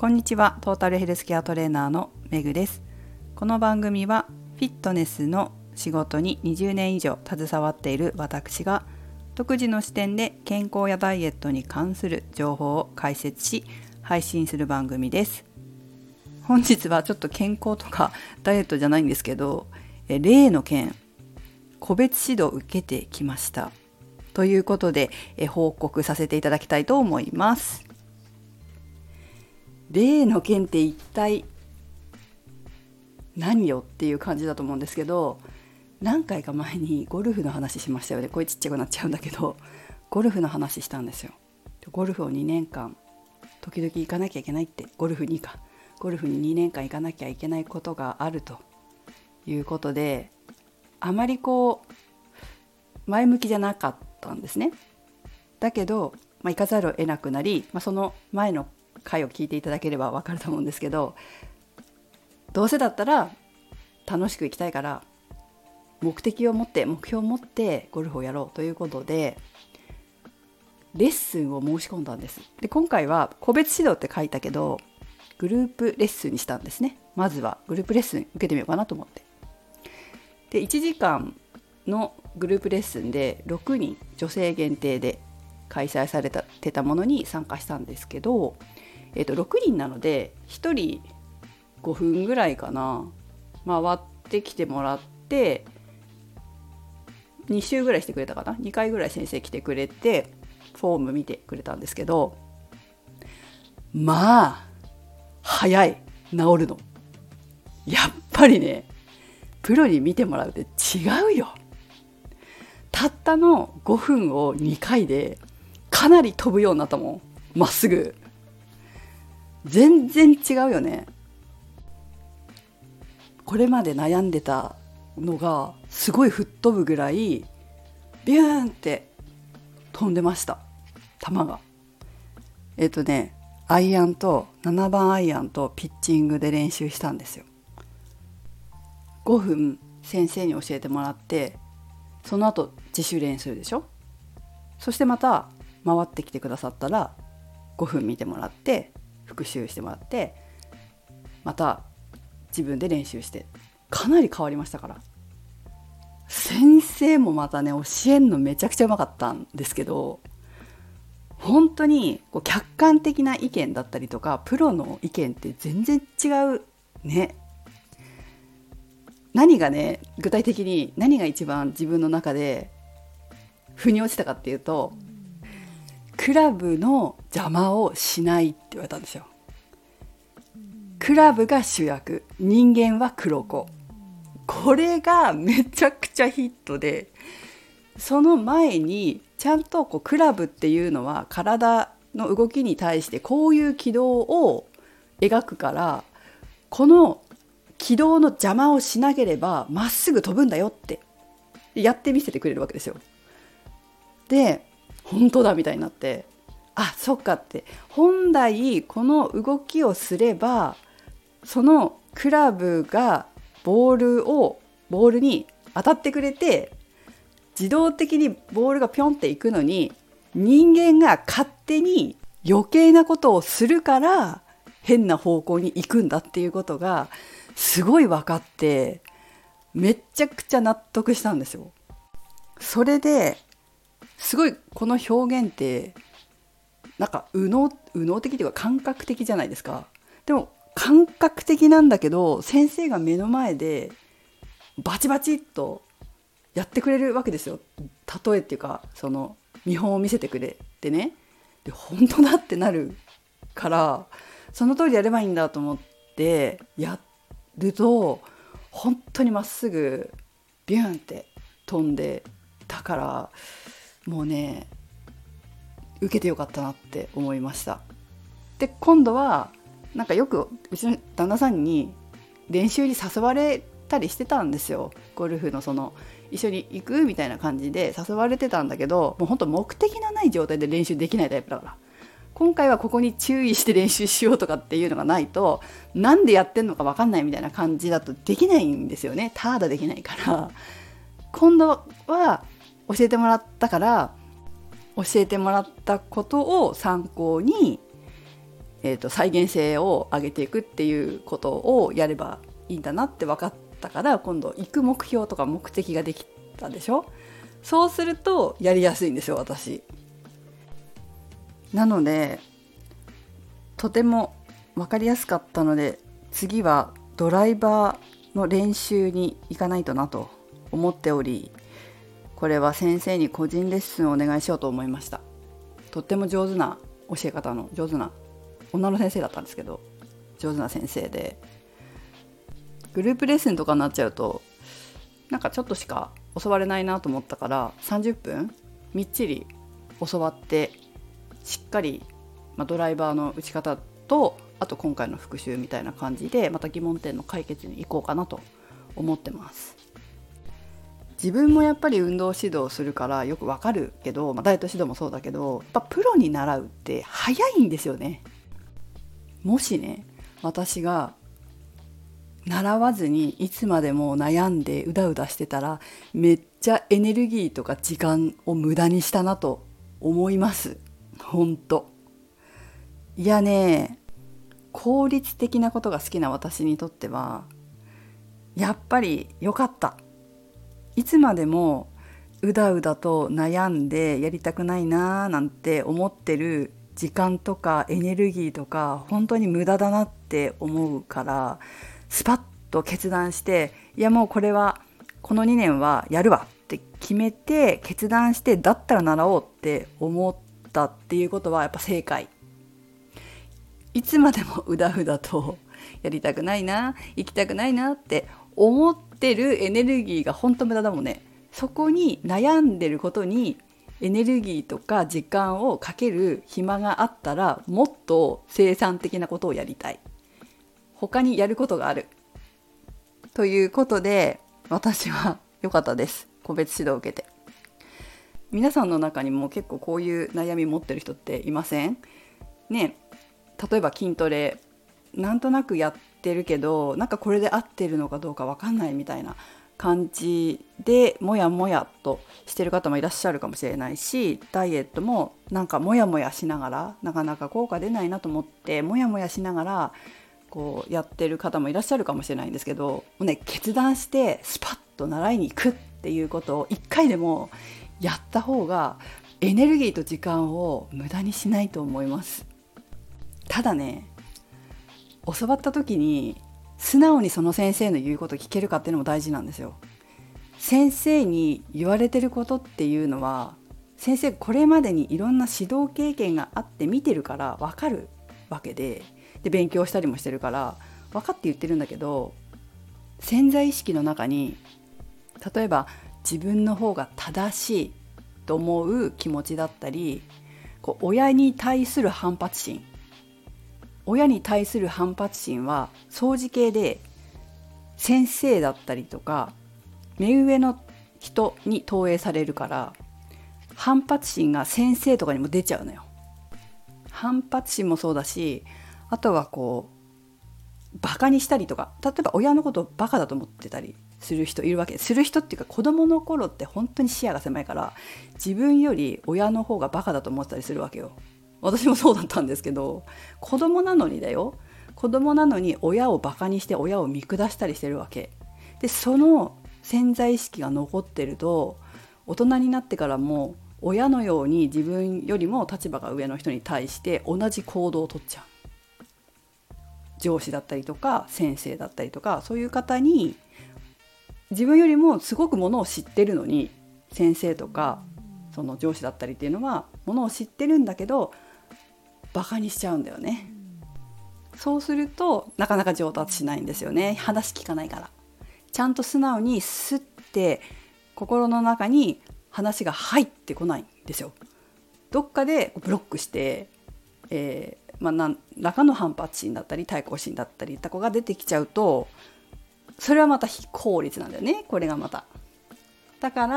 こんにちは。トータルヘルスケアトレーナーのめぐです。この番組はフィットネスの仕事に20年以上携わっている私が独自の視点で健康やダイエットに関する情報を解説し配信する番組です。本日はちょっと健康とかダイエットじゃないんですけど例の件個別指導を受けてきました。ということで報告させていただきたいと思います。例の件って一体何よっていう感じだと思うんですけど何回か前にゴルフの話しましたよね。声ちっちゃくなっちゃうんだけどゴルフの話したんですよ。ゴルフを2年間時々行かなきゃいけないってゴルフにか。ゴルフに2年間行かなきゃいけないことがあると。いうことであまりこう前向きじゃなかったんですね。だけど、まあ、行かざるを得なくなり、まあ、その前の回を聞いていただければ分かると思うんですけどどうせだったら楽しく行きたいから目的を持って目標を持ってゴルフをやろうということでレッスンを申し込んだんです。で今回は個別指導って書いたけどグループレッスンにしたんですね。まずはグループレッスン受けてみようかなと思って。で1時間のグループレッスンで6人女性限定で開催されてたものに参加したんですけどえー、と6人なので1人5分ぐらいかな。回ってきてもらって2週ぐらいしてくれたかな。2回ぐらい先生来てくれてフォーム見てくれたんですけどまあ早い。治るの。やっぱりねプロに見てもらうって違うよ。たったの5分を2回でかなり飛ぶようになったもん。まっすぐ。全然違うよね。これまで悩んでたのがすごい吹っ飛ぶぐらいビューンって飛んでました。球が。えっ、とねアイアンと7番アイアンとピッチングで練習したんですよ。5分先生に教えてもらってその後自主練するでしょ？そしてまた回ってきてくださったら5分見てもらって復習してもらってまた自分で練習してかなり変わりましたから。先生もまたね教えんのめちゃくちゃうまかったんですけど本当にこう客観的な意見だったりとかプロの意見って全然違うね。何がね具体的に何が一番自分の中で腑に落ちたかっていうとクラブの邪魔をしないって言われたんですよ。クラブが主役人間は黒子これがめちゃくちゃヒットでその前にちゃんとこうクラブっていうのは体の動きに対してこういう軌道を描くからこの軌道の邪魔をしなければまっすぐ飛ぶんだよってやってみせてくれるわけですよ。で本当だみたいになってあそっかって本来この動きをすればそのクラブがボールをボールに当たってくれて自動的にボールがピョンっていくのに人間が勝手に余計なことをするから変な方向に行くんだっていうことがすごい分かってめちゃくちゃ納得したんですよ。それですごいこの表現ってなんか右脳右脳的というか感覚的じゃないですか。でも感覚的なんだけど先生が目の前でバチバチっとやってくれるわけですよ例えっていうかその見本を見せてくれてねで本当だってなるからその通りやればいいんだと思ってやると本当にまっすぐビューンって飛んでたからもうね受けてよかったなって思いました。で今度はなんかよくうちの旦那さんに練習に誘われたりしてたんですよ。ゴルフのその一緒に行くみたいな感じで誘われてたんだけどもうほんと目的のない状態で練習できないタイプだから。今回はここに注意して練習しようとかっていうのがないとなんでやってんのか分かんないみたいな感じだとできないんですよね。ただできないから。今度は教えてもらったから教えてもらったことを参考にえーと、再現性を上げていくっていうことをやればいいんだなって分かったから今度行く目標とか目的ができたでしょ？そうするとやりやすいんですよ私。なのでとても分かりやすかったので次はドライバーの練習に行かないとなと思っておりこれは先生に個人レッスンをお願いしようと思いましたとっても上手な教え方の上手な女の先生だったんですけど上手な先生でグループレッスンとかになっちゃうとなんかちょっとしか教われないなと思ったから30分みっちり教わってしっかり、まあ、ドライバーの打ち方とあと今回の復習みたいな感じでまた疑問点の解決に行こうかなと思ってます。自分もやっぱり運動指導するからよくわかるけど、まあ、ダイエット指導もそうだけどやっぱプロに習うって早いんですよね。もしね私が習わずにいつまでも悩んでうだうだしてたらめっちゃエネルギーとか時間を無駄にしたなと思います。ほんと。いやね効率的なことが好きな私にとってはやっぱり良かった。いつまでもうだうだと悩んでやりたくないなーなんて思ってる時間とかエネルギーとか本当に無駄だなって思うからスパッと決断していやもうこれはこの2年はやるわって決めて決断してだったら習おうって思ったっていうことはやっぱ正解。いつまでもうだうだとやりたくないな行きたくないなって思ってるエネルギーが本当無駄だもんね。そこに悩んでることにエネルギーとか時間をかける暇があったらもっと生産的なことをやりたい。他にやることがある。ということで私は良かったです。個別指導を受けて。皆さんの中にも結構こういう悩み持ってる人っていません？ね例えば筋トレ。なんとなくやってるけどなんかこれで合ってるのかどうか分かんないみたいな感じでモヤモヤとしてる方もいらっしゃるかもしれないしダイエットもなんかモヤモヤしながらなかなか効果出ないなと思ってモヤモヤしながらこうやってる方もいらっしゃるかもしれないんですけどもう、ね、決断してスパッと習いに行くっていうことを一回でもやった方がエネルギーと時間を無駄にしないと思います。ただね教わった時に素直にその先生の言うこと聞けるかっていうのも大事なんですよ。先生に言われてることっていうのは先生これまでにいろんな指導経験があって見てるから分かるわけでで勉強したりもしてるから分かって言ってるんだけど潜在意識の中に例えば自分の方が正しいと思う気持ちだったりこう親に対する反発心親に対する反発心は相似系で先生だったりとか目上の人に投影されるから反発心が先生とかにも出ちゃうのよ。反発心もそうだしあとはこうバカにしたりとか例えば親のことをバカだと思ってたりする人いるわけする人っていうか子供の頃って本当に視野が狭いから自分より親の方がバカだと思ってたりするわけよ。私もそうだったんですけど子供なのにだよ。子供なのに親をバカにして親を見下したりしてるわけ。でその潜在意識が残ってると大人になってからも親のように自分よりも立場が上の人に対して同じ行動をとっちゃう。上司だったりとか先生だったりとかそういう方に自分よりもすごくものを知ってるのに先生とかその上司だったりっていうのはものを知ってるんだけどバカにしちゃうんだよね。そうするとなかなか上達しないんですよね。話聞かないから。ちゃんと素直にスッて心の中に話が入ってこないんですよ。どっかでブロックして、えー、まあ、何らかの反発心だったり対抗心だったりった子が出てきちゃうとそれはまた非効率なんだよね。これがまた。だから、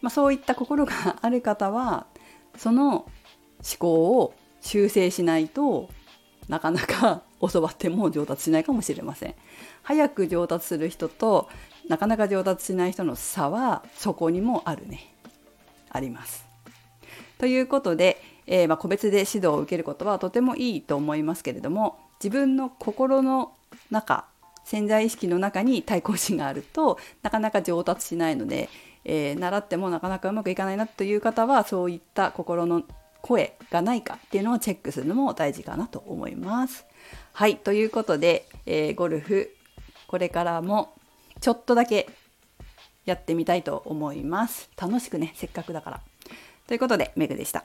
まあ、そういった心がある方はその思考を修正しないとなかなか 教わっても上達しないかもしれません。早く上達する人となかなか上達しない人の差はそこにもあるね。あります。ということで、えー、まあ、個別で指導を受けることはとてもいいと思いますけれども自分の心の中潜在意識の中に対抗心があるとなかなか上達しないので、えー、習ってもなかなかうまくいかないなという方はそういった心の声がないかっていうのをチェックするのも大事かなと思います。はいということで、えー、ゴルフこれからもちょっとだけやってみたいと思います。楽しくねせっかくだから。ということでメグでした。